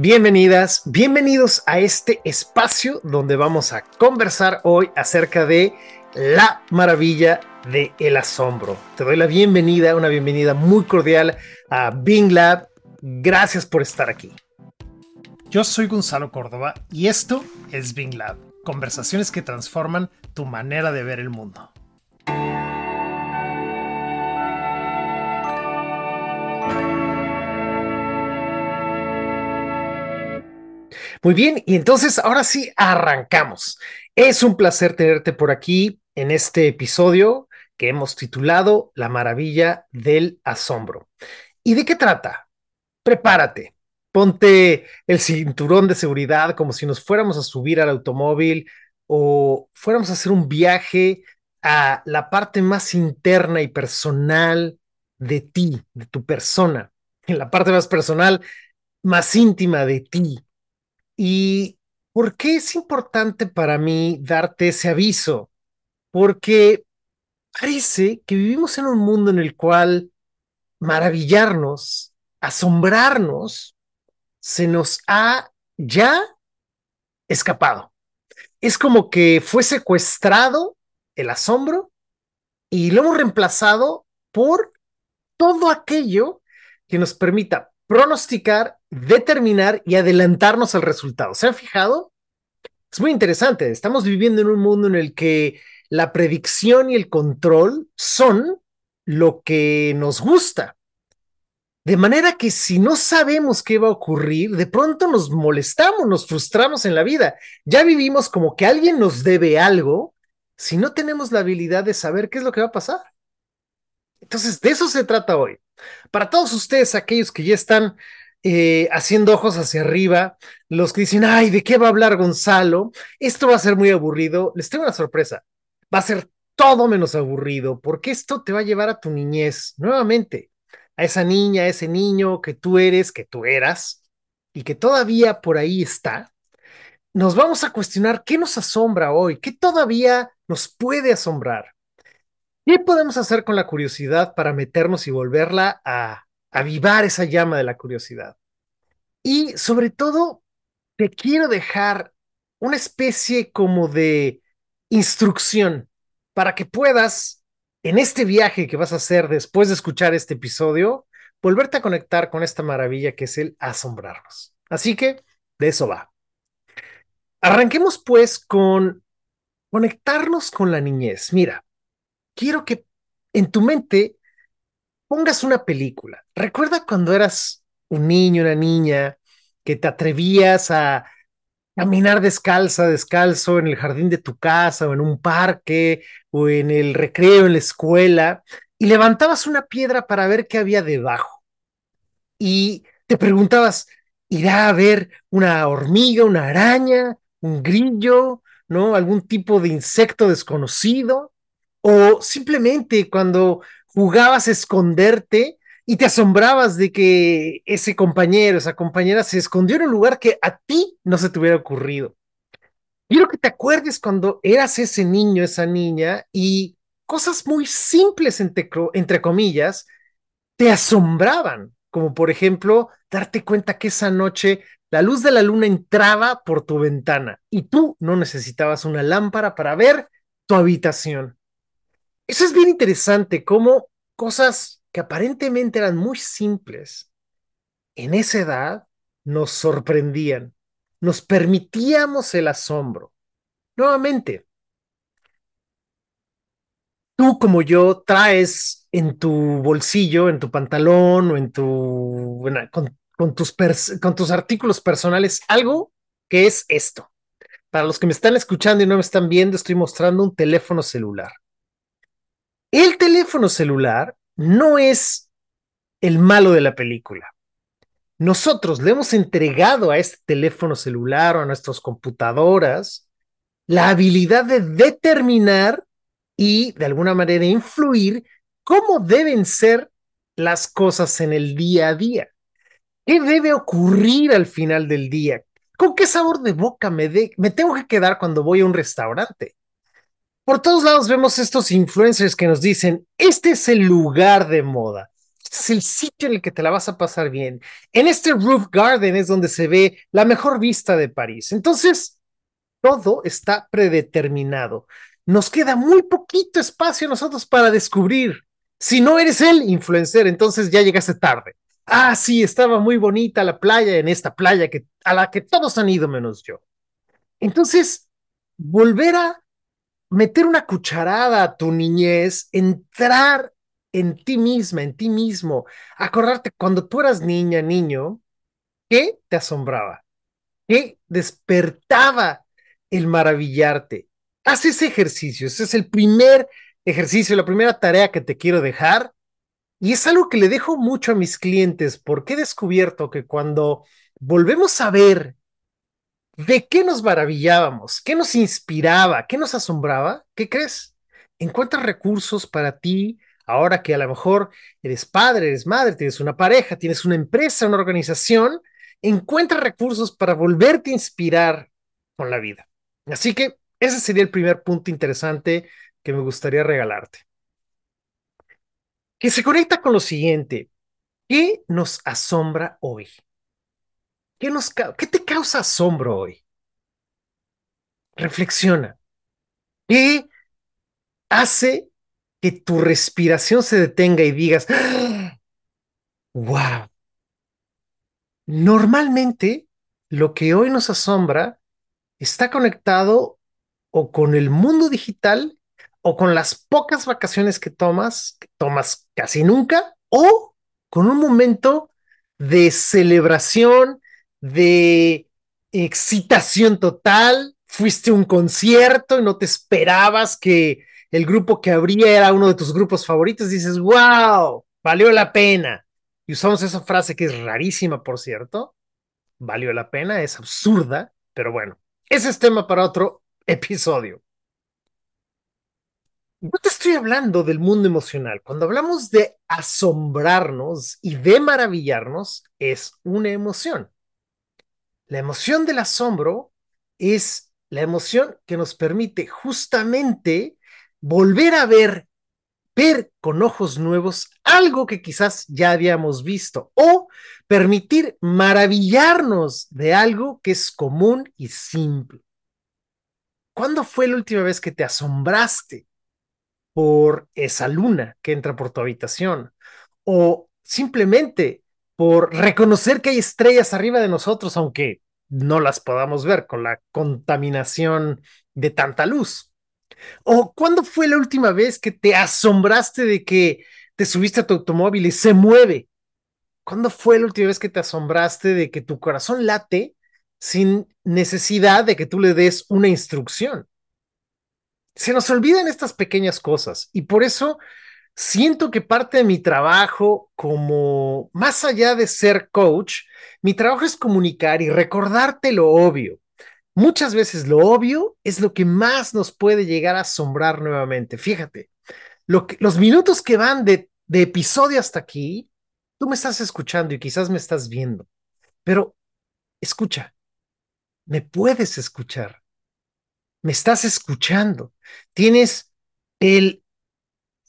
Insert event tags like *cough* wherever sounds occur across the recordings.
Bienvenidas, bienvenidos a este espacio donde vamos a conversar hoy acerca de la maravilla de el asombro. Te doy la bienvenida, una bienvenida muy cordial a Bing Lab. Gracias por estar aquí. Yo soy Gonzalo Córdoba y esto es Bing Lab, conversaciones que transforman tu manera de ver el mundo. Muy bien, y entonces ahora sí arrancamos. Es un placer tenerte por aquí en este episodio que hemos titulado La maravilla del asombro. ¿Y de qué trata? Prepárate, ponte el cinturón de seguridad como si nos fuéramos a subir al automóvil o fuéramos a hacer un viaje a la parte más interna y personal de ti, de tu persona, en la parte más personal, más íntima de ti, ¿Y por qué es importante para mí darte ese aviso? Porque parece que vivimos en un mundo en el cual maravillarnos, asombrarnos, se nos ha ya escapado. Es como que fue secuestrado el asombro y lo hemos reemplazado por todo aquello que nos permita pronosticar, determinar y adelantarnos al resultado. ¿Se han fijado? Es muy interesante. Estamos viviendo en un mundo en el que la predicción y el control son lo que nos gusta. De manera que si no sabemos qué va a ocurrir, de pronto nos molestamos, nos frustramos en la vida. Ya vivimos como que alguien nos debe algo si no tenemos la habilidad de saber qué es lo que va a pasar. Entonces, de eso se trata hoy. Para todos ustedes, aquellos que ya están eh, haciendo ojos hacia arriba, los que dicen, ay, ¿de qué va a hablar Gonzalo? Esto va a ser muy aburrido. Les tengo una sorpresa. Va a ser todo menos aburrido, porque esto te va a llevar a tu niñez, nuevamente, a esa niña, a ese niño que tú eres, que tú eras, y que todavía por ahí está. Nos vamos a cuestionar qué nos asombra hoy, qué todavía nos puede asombrar. ¿Qué podemos hacer con la curiosidad para meternos y volverla a avivar esa llama de la curiosidad? Y sobre todo, te quiero dejar una especie como de instrucción para que puedas, en este viaje que vas a hacer después de escuchar este episodio, volverte a conectar con esta maravilla que es el asombrarnos. Así que de eso va. Arranquemos pues con conectarnos con la niñez. Mira, quiero que en tu mente pongas una película. Recuerda cuando eras un niño, una niña, que te atrevías a caminar descalza, descalzo en el jardín de tu casa o en un parque o en el recreo en la escuela y levantabas una piedra para ver qué había debajo. Y te preguntabas, ¿irá a ver una hormiga, una araña, un grillo, ¿no? Algún tipo de insecto desconocido? O simplemente cuando jugabas a esconderte y te asombrabas de que ese compañero, esa compañera se escondió en un lugar que a ti no se te hubiera ocurrido. Quiero que te acuerdes cuando eras ese niño, esa niña, y cosas muy simples, entre, entre comillas, te asombraban, como por ejemplo darte cuenta que esa noche la luz de la luna entraba por tu ventana y tú no necesitabas una lámpara para ver tu habitación. Eso es bien interesante, cómo cosas que aparentemente eran muy simples, en esa edad nos sorprendían, nos permitíamos el asombro. Nuevamente, tú como yo traes en tu bolsillo, en tu pantalón o en tu, con, tus con tus artículos personales algo que es esto. Para los que me están escuchando y no me están viendo, estoy mostrando un teléfono celular. El teléfono celular no es el malo de la película. Nosotros le hemos entregado a este teléfono celular o a nuestras computadoras la habilidad de determinar y de alguna manera influir cómo deben ser las cosas en el día a día. ¿Qué debe ocurrir al final del día? ¿Con qué sabor de boca me, me tengo que quedar cuando voy a un restaurante? Por todos lados vemos estos influencers que nos dicen, este es el lugar de moda. Este es el sitio en el que te la vas a pasar bien. En este roof garden es donde se ve la mejor vista de París. Entonces, todo está predeterminado. Nos queda muy poquito espacio a nosotros para descubrir. Si no eres el influencer, entonces ya llegaste tarde. Ah, sí, estaba muy bonita la playa en esta playa que, a la que todos han ido menos yo. Entonces, volver a meter una cucharada a tu niñez, entrar en ti misma, en ti mismo, acordarte cuando tú eras niña, niño, ¿qué te asombraba? ¿Qué despertaba el maravillarte? Haz ese ejercicio, ese es el primer ejercicio, la primera tarea que te quiero dejar. Y es algo que le dejo mucho a mis clientes porque he descubierto que cuando volvemos a ver ¿De qué nos maravillábamos? ¿Qué nos inspiraba? ¿Qué nos asombraba? ¿Qué crees? Encuentras recursos para ti ahora que a lo mejor eres padre, eres madre, tienes una pareja, tienes una empresa, una organización, encuentra recursos para volverte a inspirar con la vida. Así que ese sería el primer punto interesante que me gustaría regalarte. Que se conecta con lo siguiente. ¿Qué nos asombra hoy? ¿Qué, nos, ¿Qué te causa asombro hoy? Reflexiona. ¿Qué hace que tu respiración se detenga y digas, *gasps* wow? Normalmente, lo que hoy nos asombra está conectado o con el mundo digital o con las pocas vacaciones que tomas, que tomas casi nunca, o con un momento de celebración, de excitación total, fuiste a un concierto y no te esperabas que el grupo que abría era uno de tus grupos favoritos, dices, wow, valió la pena. Y usamos esa frase que es rarísima, por cierto. Valió la pena, es absurda, pero bueno, ese es tema para otro episodio. No te estoy hablando del mundo emocional. Cuando hablamos de asombrarnos y de maravillarnos, es una emoción. La emoción del asombro es la emoción que nos permite justamente volver a ver, ver con ojos nuevos algo que quizás ya habíamos visto o permitir maravillarnos de algo que es común y simple. ¿Cuándo fue la última vez que te asombraste por esa luna que entra por tu habitación? O simplemente por reconocer que hay estrellas arriba de nosotros, aunque no las podamos ver con la contaminación de tanta luz. ¿O cuándo fue la última vez que te asombraste de que te subiste a tu automóvil y se mueve? ¿Cuándo fue la última vez que te asombraste de que tu corazón late sin necesidad de que tú le des una instrucción? Se nos olvidan estas pequeñas cosas y por eso siento que parte de mi trabajo como, más allá de ser coach, mi trabajo es comunicar y recordarte lo obvio. Muchas veces lo obvio es lo que más nos puede llegar a asombrar nuevamente. Fíjate, los minutos que van de episodio hasta aquí, tú me estás escuchando y quizás me estás viendo, pero escucha, me puedes escuchar, me estás escuchando, tienes el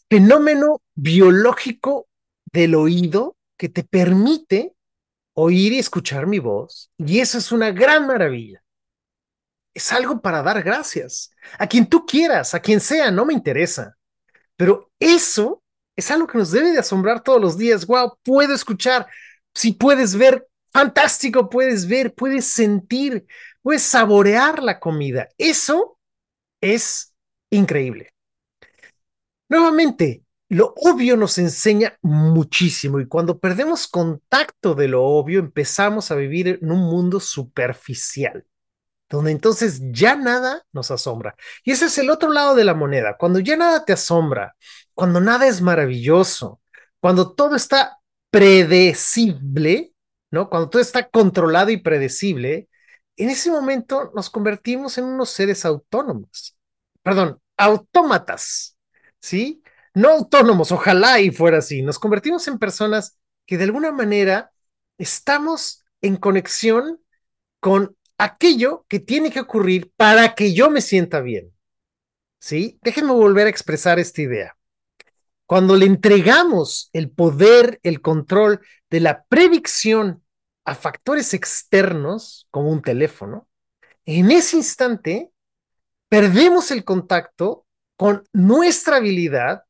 fenómeno biológico del oído que te permite oír y escuchar mi voz. Y eso es una gran maravilla. Es algo para dar gracias. A quien tú quieras, a quien sea, no me interesa. Pero eso es algo que nos debe de asombrar todos los días. Wow, puedo escuchar. Si puedes ver, fantástico, puedes ver, puedes sentir, puedes saborear la comida. Eso es increíble. Nuevamente, lo obvio nos enseña muchísimo y cuando perdemos contacto de lo obvio empezamos a vivir en un mundo superficial, donde entonces ya nada nos asombra. Y ese es el otro lado de la moneda, cuando ya nada te asombra, cuando nada es maravilloso, cuando todo está predecible, ¿no? Cuando todo está controlado y predecible, en ese momento nos convertimos en unos seres autónomos, perdón, autómatas ¿sí? No autónomos, ojalá y fuera así. Nos convertimos en personas que de alguna manera estamos en conexión con aquello que tiene que ocurrir para que yo me sienta bien. ¿Sí? Déjenme volver a expresar esta idea. cuando le entregamos el poder, el control de la predicción a factores externos, como un teléfono, en ese instante perdemos el contacto con nuestra habilidad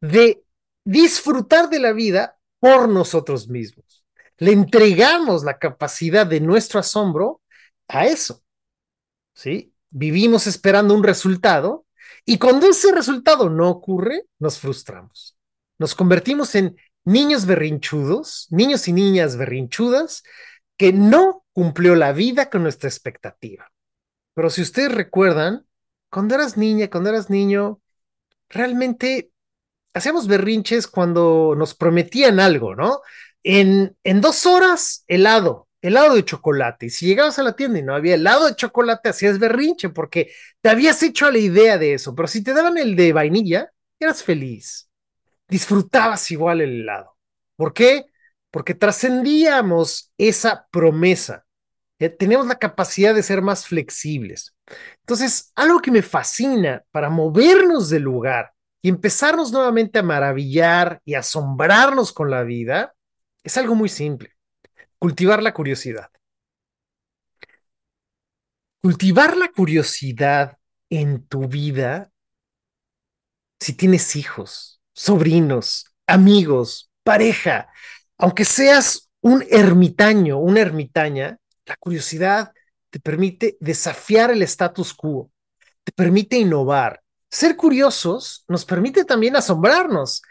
de disfrutar de la vida por nosotros mismos. Le entregamos la capacidad de nuestro asombro a eso. ¿Sí? Vivimos esperando un resultado y cuando ese resultado no ocurre, nos frustramos. Nos convertimos en niños berrinchudos, niños y niñas berrinchudas, que no cumplió la vida con nuestra expectativa. Pero si ustedes recuerdan, cuando eras niña, cuando eras niño, realmente hacíamos berrinches cuando nos prometían algo, ¿no? En, en dos horas, helado, helado de chocolate. Y si llegabas a la tienda y no había helado de chocolate, hacías berrinche porque te habías hecho a la idea de eso. Pero si te daban el de vainilla, eras feliz. Disfrutabas igual el helado. ¿Por qué? Porque trascendíamos esa promesa. Tenemos la capacidad de ser más flexibles. Entonces, algo que me fascina para movernos del lugar y empezarnos nuevamente a maravillar y asombrarnos con la vida es algo muy simple. Cultivar la curiosidad. Cultivar la curiosidad en tu vida, si tienes hijos, sobrinos, amigos, pareja, aunque seas un ermitaño, una ermitaña, la curiosidad te permite desafiar el status quo, te permite innovar. Ser curiosos nos permite también asombrarnos,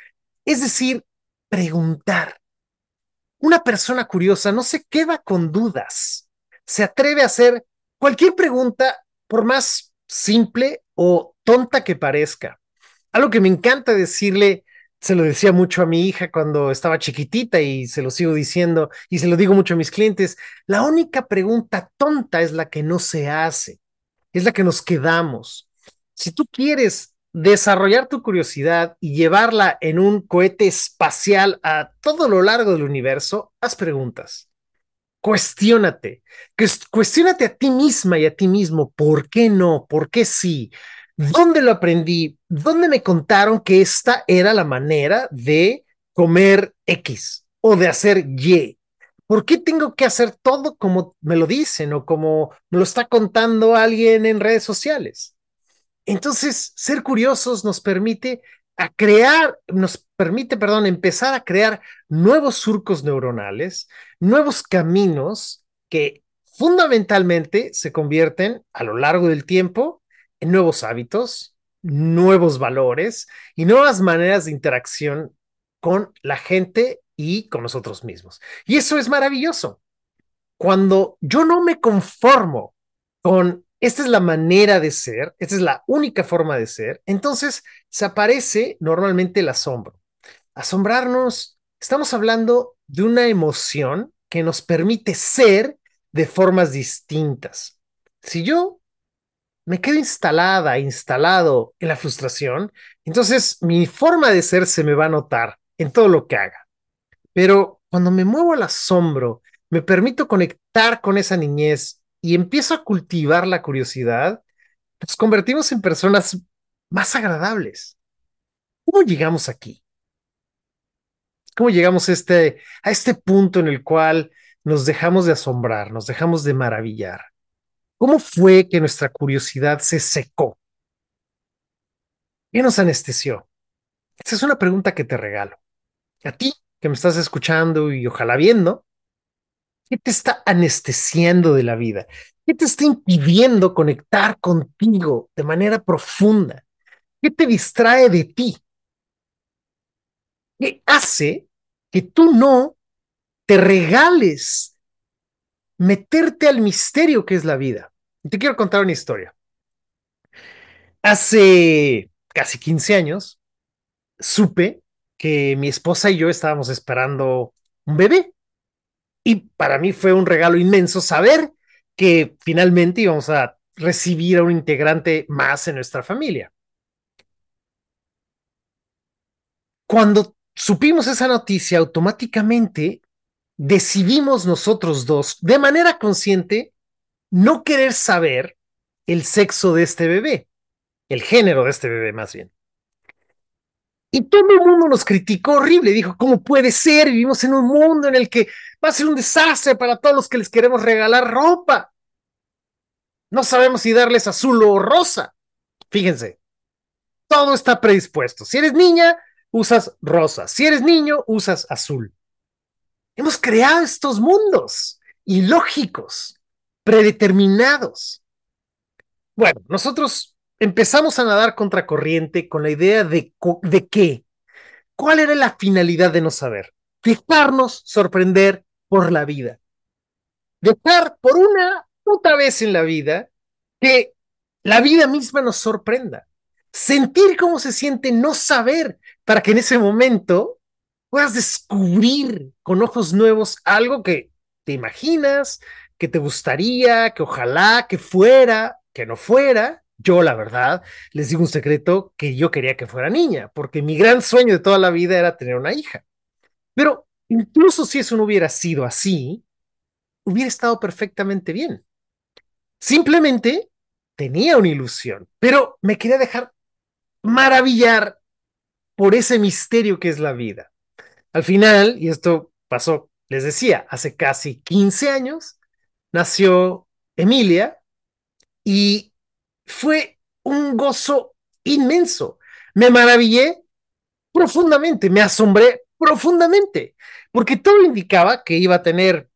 es decir, preguntar. Una persona curiosa no se queda con dudas, se atreve a hacer cualquier pregunta, por más simple o tonta que parezca. Algo que me encanta decirle se lo decía mucho a mi hija cuando estaba chiquitita y se lo sigo diciendo y se lo digo mucho a mis clientes, la única pregunta tonta es la que no se hace, es la que nos quedamos. Si tú quieres desarrollar tu curiosidad y llevarla en un cohete espacial a todo lo largo del universo, haz preguntas. Cuestiónate, cuestiónate a ti misma y a ti mismo, ¿por qué no? ¿Por qué sí? ¿Dónde lo aprendí? ¿Dónde me contaron que esta era la manera de comer X o de hacer Y? ¿Por qué tengo que hacer todo como me lo dicen o como me lo está contando alguien en redes sociales? Entonces, ser curiosos nos permite a crear, nos permite, perdón, empezar a crear nuevos surcos neuronales, nuevos caminos que fundamentalmente se convierten a lo largo del tiempo nuevos hábitos, nuevos valores y nuevas maneras de interacción con la gente y con nosotros mismos. Y eso es maravilloso. Cuando yo no me conformo con esta es la manera de ser, esta es la única forma de ser, entonces se aparece normalmente el asombro. Asombrarnos, estamos hablando de una emoción que nos permite ser de formas distintas. Si yo me quedo instalada, instalado en la frustración, entonces mi forma de ser se me va a notar en todo lo que haga. Pero cuando me muevo al asombro, me permito conectar con esa niñez y empiezo a cultivar la curiosidad, nos convertimos en personas más agradables. ¿Cómo llegamos aquí? ¿Cómo llegamos a este, a este punto en el cual nos dejamos de asombrar, nos dejamos de maravillar? ¿Cómo fue que nuestra curiosidad se secó? ¿Qué nos anestesió? Esa es una pregunta que te regalo. A ti que me estás escuchando y ojalá viendo, ¿qué te está anestesiando de la vida? ¿Qué te está impidiendo conectar contigo de manera profunda? ¿Qué te distrae de ti? ¿Qué hace que tú no te regales meterte al misterio que es la vida? Te quiero contar una historia. Hace casi 15 años, supe que mi esposa y yo estábamos esperando un bebé. Y para mí fue un regalo inmenso saber que finalmente íbamos a recibir a un integrante más en nuestra familia. Cuando supimos esa noticia, automáticamente decidimos nosotros dos, de manera consciente, no querer saber el sexo de este bebé, el género de este bebé más bien. Y todo el mundo nos criticó horrible, dijo, ¿cómo puede ser? Vivimos en un mundo en el que va a ser un desastre para todos los que les queremos regalar ropa. No sabemos si darles azul o rosa. Fíjense, todo está predispuesto. Si eres niña, usas rosa. Si eres niño, usas azul. Hemos creado estos mundos ilógicos, predeterminados. Bueno, nosotros empezamos a nadar contracorriente con la idea de, de qué, cuál era la finalidad de no saber, dejarnos sorprender por la vida, dejar por una otra vez en la vida que la vida misma nos sorprenda, sentir cómo se siente no saber para que en ese momento puedas descubrir con ojos nuevos algo que te imaginas, que te gustaría, que ojalá que fuera, que no fuera. Yo, la verdad, les digo un secreto que yo quería que fuera niña, porque mi gran sueño de toda la vida era tener una hija. Pero incluso si eso no hubiera sido así, hubiera estado perfectamente bien. Simplemente tenía una ilusión, pero me quería dejar maravillar por ese misterio que es la vida. Al final, y esto pasó, les decía, hace casi 15 años, nació Emilia y fue un gozo inmenso. Me maravillé profundamente, me asombré profundamente, porque todo indicaba que iba a tener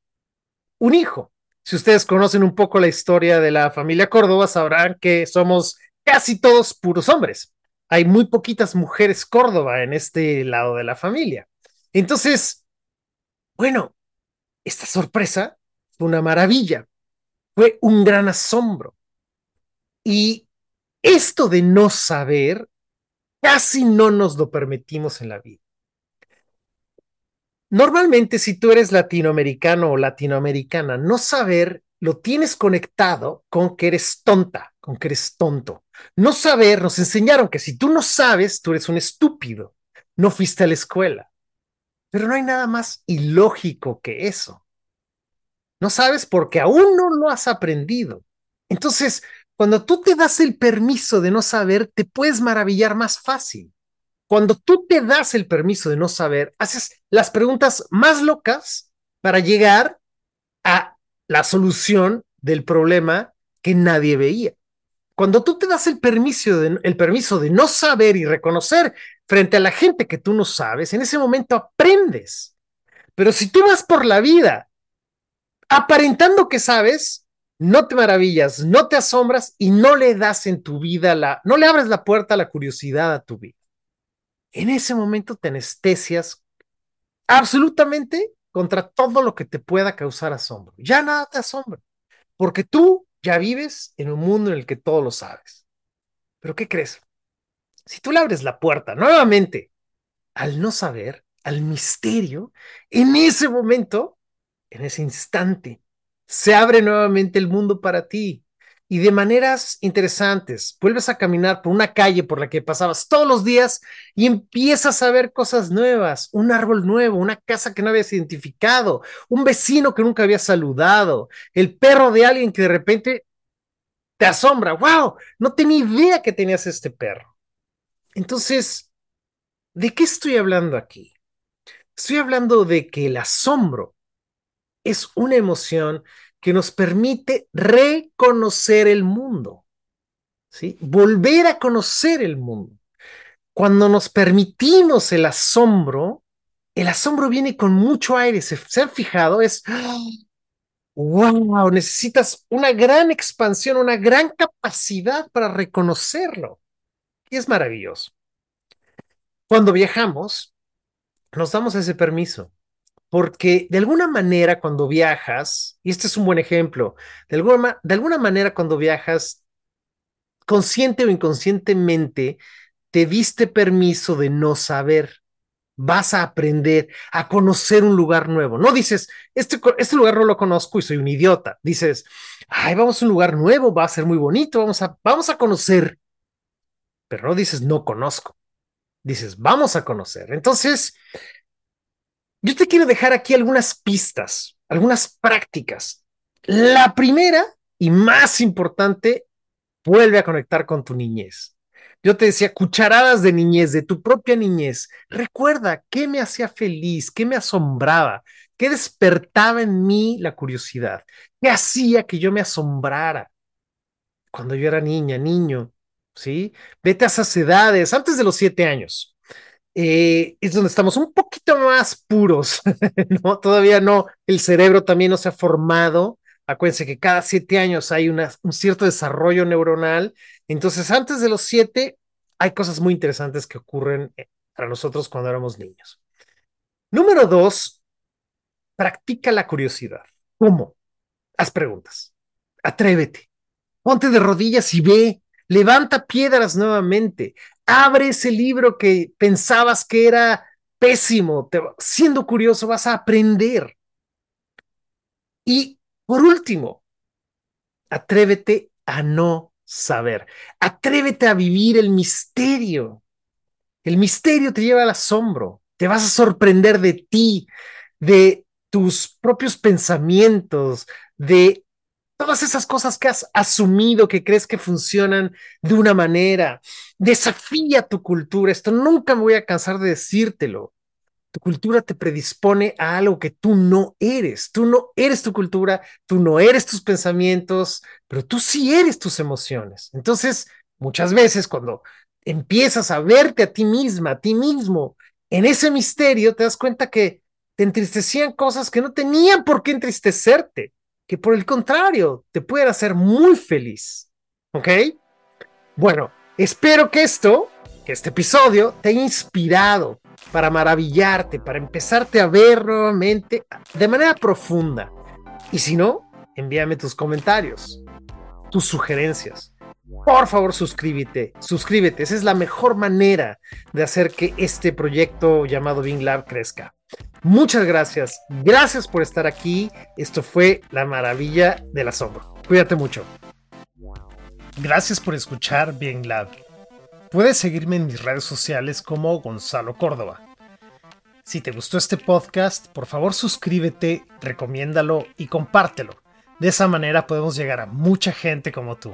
un hijo. Si ustedes conocen un poco la historia de la familia Córdoba, sabrán que somos casi todos puros hombres. Hay muy poquitas mujeres Córdoba en este lado de la familia. Entonces, bueno, esta sorpresa fue una maravilla, fue un gran asombro. Y esto de no saber, casi no nos lo permitimos en la vida. Normalmente, si tú eres latinoamericano o latinoamericana, no saber lo tienes conectado con que eres tonta, con que eres tonto. No saber, nos enseñaron que si tú no sabes, tú eres un estúpido, no fuiste a la escuela. Pero no hay nada más ilógico que eso. No sabes porque aún no lo has aprendido. Entonces, cuando tú te das el permiso de no saber, te puedes maravillar más fácil. Cuando tú te das el permiso de no saber, haces las preguntas más locas para llegar a la solución del problema que nadie veía. Cuando tú te das el permiso, de, el permiso de no saber y reconocer frente a la gente que tú no sabes, en ese momento aprendes. Pero si tú vas por la vida aparentando que sabes, no te maravillas, no te asombras y no le das en tu vida la, no le abres la puerta a la curiosidad a tu vida. En ese momento te anestesias absolutamente contra todo lo que te pueda causar asombro. Ya nada te asombra, porque tú ya vives en un mundo en el que todo lo sabes. Pero ¿qué crees? Si tú le abres la puerta nuevamente al no saber, al misterio, en ese momento, en ese instante, se abre nuevamente el mundo para ti y de maneras interesantes. Vuelves a caminar por una calle por la que pasabas todos los días y empiezas a ver cosas nuevas, un árbol nuevo, una casa que no habías identificado, un vecino que nunca habías saludado, el perro de alguien que de repente te asombra. ¡Wow! No tenía idea que tenías este perro. Entonces, ¿de qué estoy hablando aquí? Estoy hablando de que el asombro es una emoción que nos permite reconocer el mundo, ¿sí? Volver a conocer el mundo. Cuando nos permitimos el asombro, el asombro viene con mucho aire. ¿Se, se han fijado? Es, wow, necesitas una gran expansión, una gran capacidad para reconocerlo. Y es maravilloso. Cuando viajamos, nos damos ese permiso porque de alguna manera cuando viajas, y este es un buen ejemplo, de alguna, de alguna manera cuando viajas, consciente o inconscientemente, te diste permiso de no saber. Vas a aprender a conocer un lugar nuevo. No dices, este, este lugar no lo conozco y soy un idiota. Dices, ay, vamos a un lugar nuevo, va a ser muy bonito, vamos a, vamos a conocer. Pero no dices, no conozco. Dices, vamos a conocer. Entonces, yo te quiero dejar aquí algunas pistas, algunas prácticas. La primera y más importante, vuelve a conectar con tu niñez. Yo te decía, cucharadas de niñez, de tu propia niñez. Recuerda qué me hacía feliz, qué me asombraba, qué despertaba en mí la curiosidad, qué hacía que yo me asombrara cuando yo era niña, niño, ¿sí? Vete a esas edades, antes de los siete años. Eh, es donde estamos un poquito más puros, *laughs* ¿no? Todavía no, el cerebro también no se ha formado. Acuérdense que cada siete años hay un cierto desarrollo neuronal. Entonces, antes de los siete, hay cosas muy interesantes que ocurren eh, para nosotros cuando éramos niños. Número dos, practica la curiosidad. ¿Cómo? Haz preguntas. Atrévete. Ponte de rodillas y ve. Levanta piedras nuevamente. Abre ese libro que pensabas que era pésimo. Te, siendo curioso vas a aprender. Y por último, atrévete a no saber. Atrévete a vivir el misterio. El misterio te lleva al asombro. Te vas a sorprender de ti, de tus propios pensamientos, de todas esas cosas que has asumido, que crees que funcionan de una manera. Desafía tu cultura. Esto nunca me voy a cansar de decírtelo. Tu cultura te predispone a algo que tú no eres. Tú no eres tu cultura, tú no eres tus pensamientos, pero tú sí eres tus emociones. Entonces, muchas veces cuando empiezas a verte a ti misma, a ti mismo, en ese misterio, te das cuenta que te entristecían cosas que no tenían por qué entristecerte, que por el contrario, te pueden hacer muy feliz. ¿Ok? Bueno, espero que esto, que este episodio, te haya inspirado para maravillarte, para empezarte a ver nuevamente de manera profunda. Y si no, envíame tus comentarios, tus sugerencias. Por favor, suscríbete, suscríbete. Esa es la mejor manera de hacer que este proyecto llamado Bing Lab crezca. Muchas gracias. Gracias por estar aquí. Esto fue la maravilla del asombro. Cuídate mucho. Gracias por escuchar Bien Lab. Puedes seguirme en mis redes sociales como Gonzalo Córdoba. Si te gustó este podcast, por favor suscríbete, recomiéndalo y compártelo. De esa manera podemos llegar a mucha gente como tú.